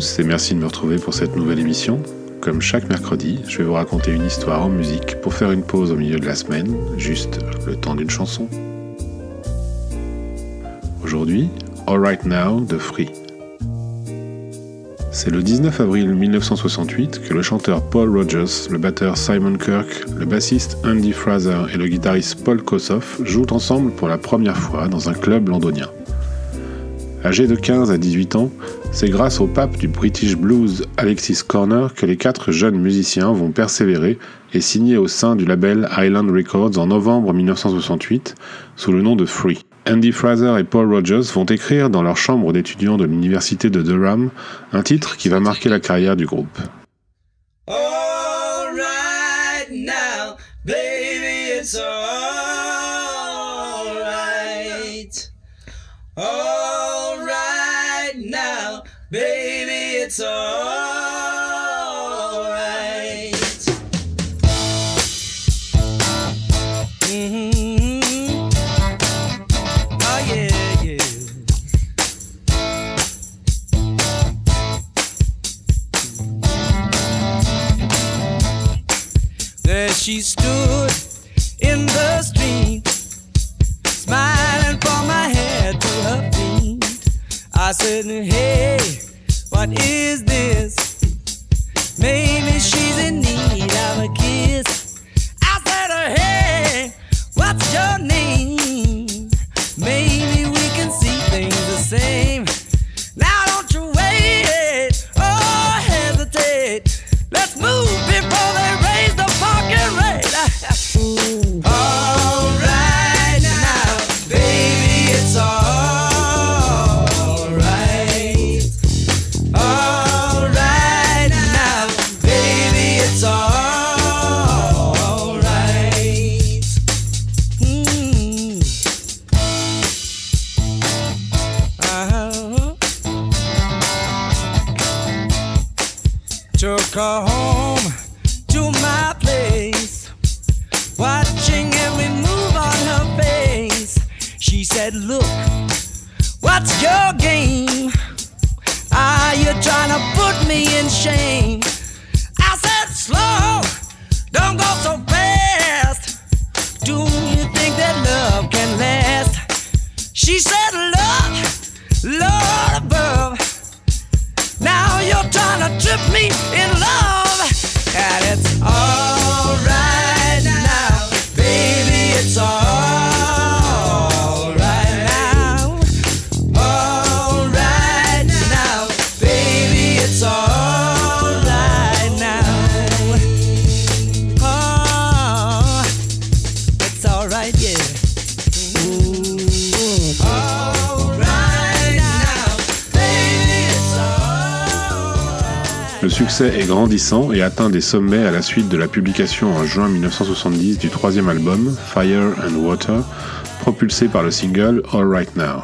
et merci de me retrouver pour cette nouvelle émission. Comme chaque mercredi, je vais vous raconter une histoire en musique pour faire une pause au milieu de la semaine, juste le temps d'une chanson. Aujourd'hui, All Right Now de Free. C'est le 19 avril 1968 que le chanteur Paul Rogers, le batteur Simon Kirk, le bassiste Andy Fraser et le guitariste Paul Kossoff jouent ensemble pour la première fois dans un club londonien. Âgés de 15 à 18 ans, c'est grâce au pape du British Blues Alexis Corner que les quatre jeunes musiciens vont persévérer et signer au sein du label Island Records en novembre 1968 sous le nom de Free. Andy Fraser et Paul Rogers vont écrire dans leur chambre d'étudiants de l'université de Durham un titre qui va marquer la carrière du groupe. She stood in the street, smiling from my head to her feet. I said, Hey. What is her home to my place, watching every move on her face. She said, Look, what's your game? Are you trying to put me in shame? I said, Slow, don't go so fast. Do you think that love can last? She said, Love, Lord above. Trying to trip me in love, and it's alright now, baby. It's alright succès est grandissant et atteint des sommets à la suite de la publication en juin 1970 du troisième album, Fire and Water, propulsé par le single All Right Now.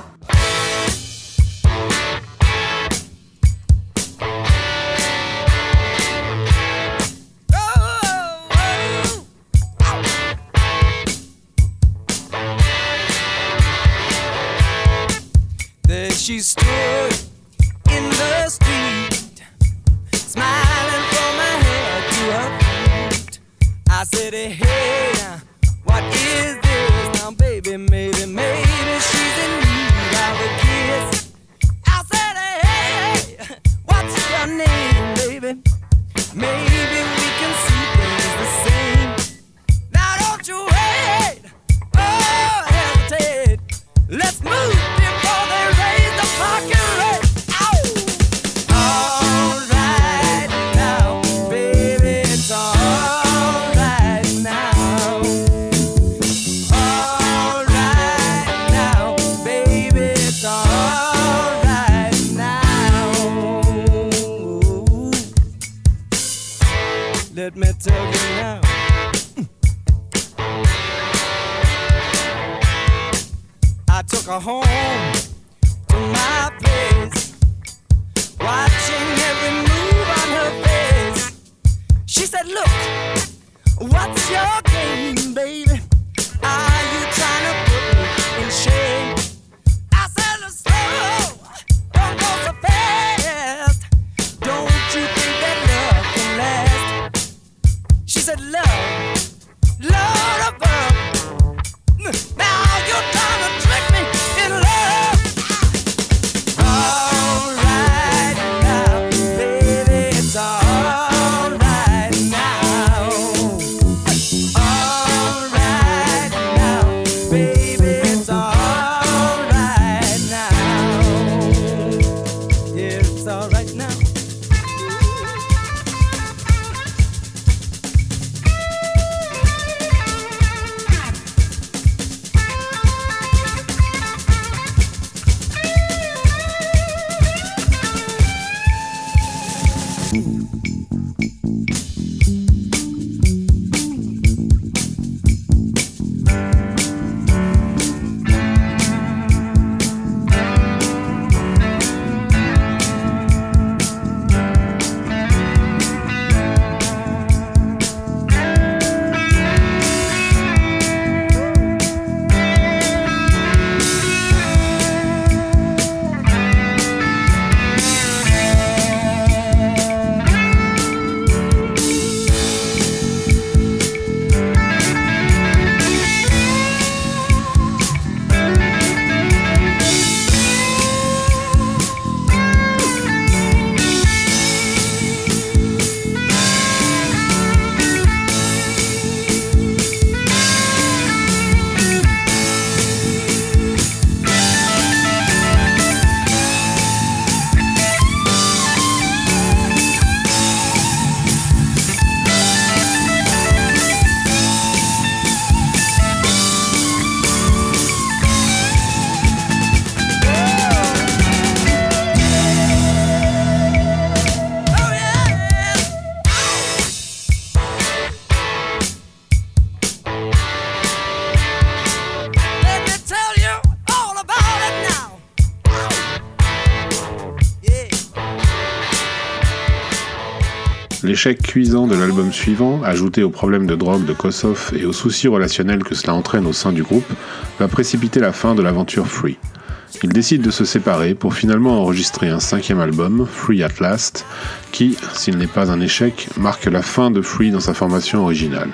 Let me tell you now. I took her home to my place, watching every move on her face. She said, Look, what's your game, baby? L'échec cuisant de l'album suivant, ajouté aux problèmes de drogue de Kossoff et aux soucis relationnels que cela entraîne au sein du groupe, va précipiter la fin de l'aventure Free. Ils décident de se séparer pour finalement enregistrer un cinquième album, Free at Last, qui, s'il n'est pas un échec, marque la fin de Free dans sa formation originale.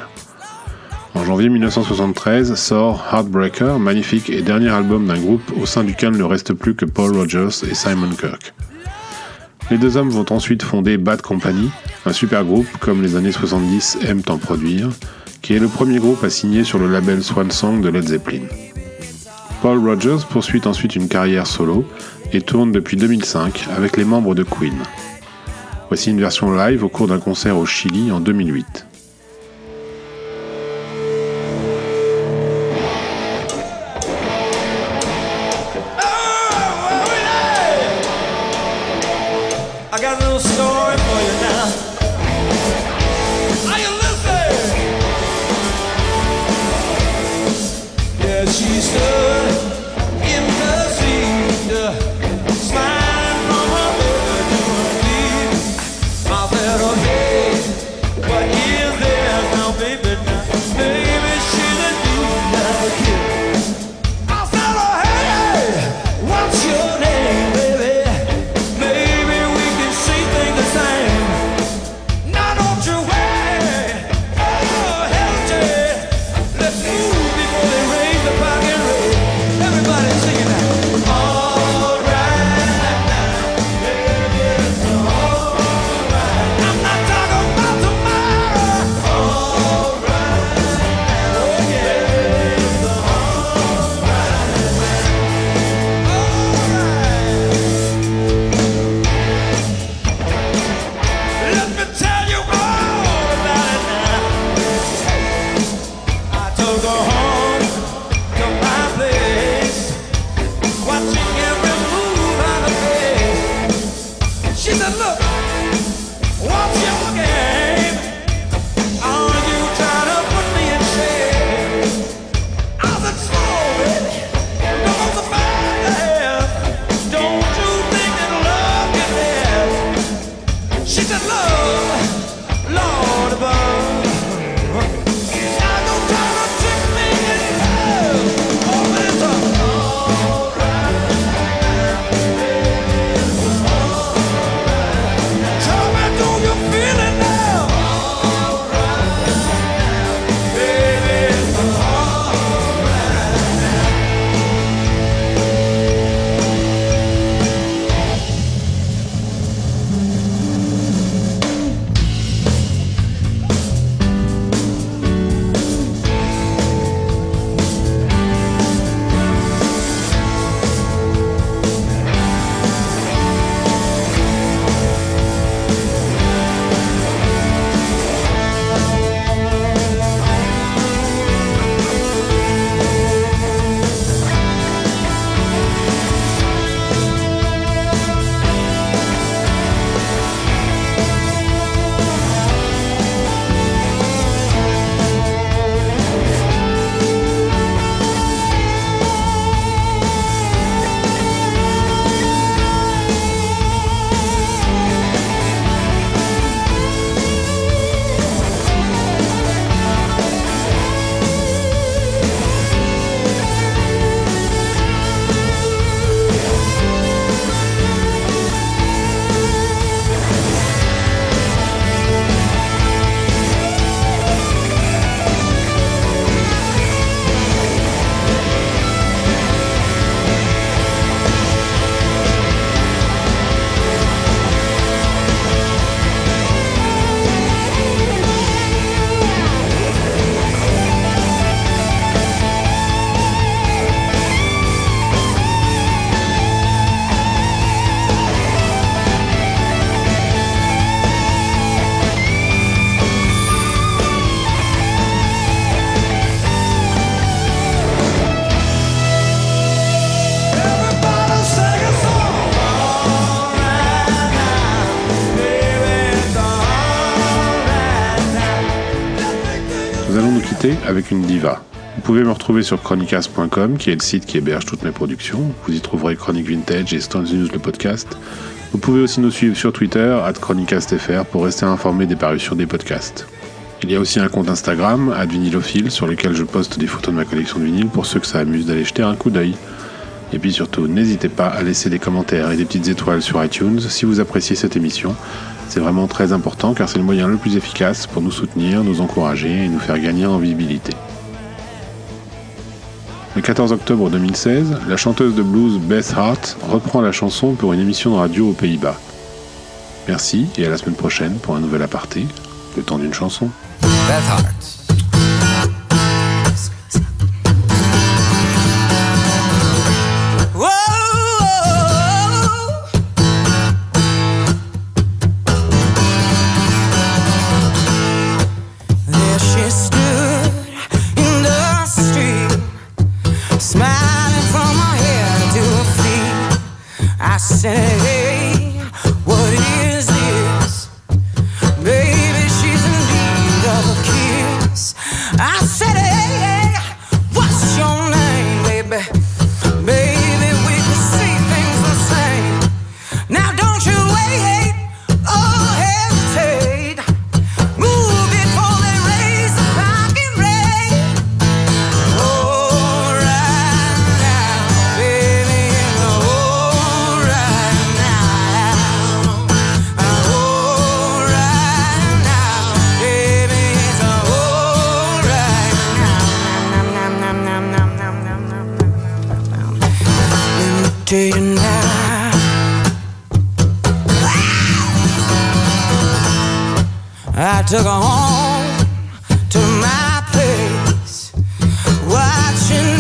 En janvier 1973 sort Heartbreaker, magnifique et dernier album d'un groupe au sein duquel ne reste plus que Paul Rogers et Simon Kirk. Les deux hommes vont ensuite fonder Bad Company, un super groupe comme les années 70 aiment en produire, qui est le premier groupe à signer sur le label Swan Song de Led Zeppelin. Paul Rogers poursuit ensuite une carrière solo et tourne depuis 2005 avec les membres de Queen. Voici une version live au cours d'un concert au Chili en 2008. Avec une diva. Vous pouvez me retrouver sur chronicast.com, qui est le site qui héberge toutes mes productions. Vous y trouverez Chronic Vintage et Stones News le podcast, Vous pouvez aussi nous suivre sur Twitter, chronicastfr, pour rester informé des parutions des podcasts. Il y a aussi un compte Instagram, @vinilophile, sur lequel je poste des photos de ma collection de vinyle pour ceux que ça amuse d'aller jeter un coup d'œil. Et puis surtout, n'hésitez pas à laisser des commentaires et des petites étoiles sur iTunes si vous appréciez cette émission. C'est vraiment très important car c'est le moyen le plus efficace pour nous soutenir, nous encourager et nous faire gagner en visibilité. Le 14 octobre 2016, la chanteuse de blues Beth Hart reprend la chanson pour une émission de radio aux Pays-Bas. Merci et à la semaine prochaine pour un nouvel aparté, le temps d'une chanson. Beth Hart. I took her home to my place. Watching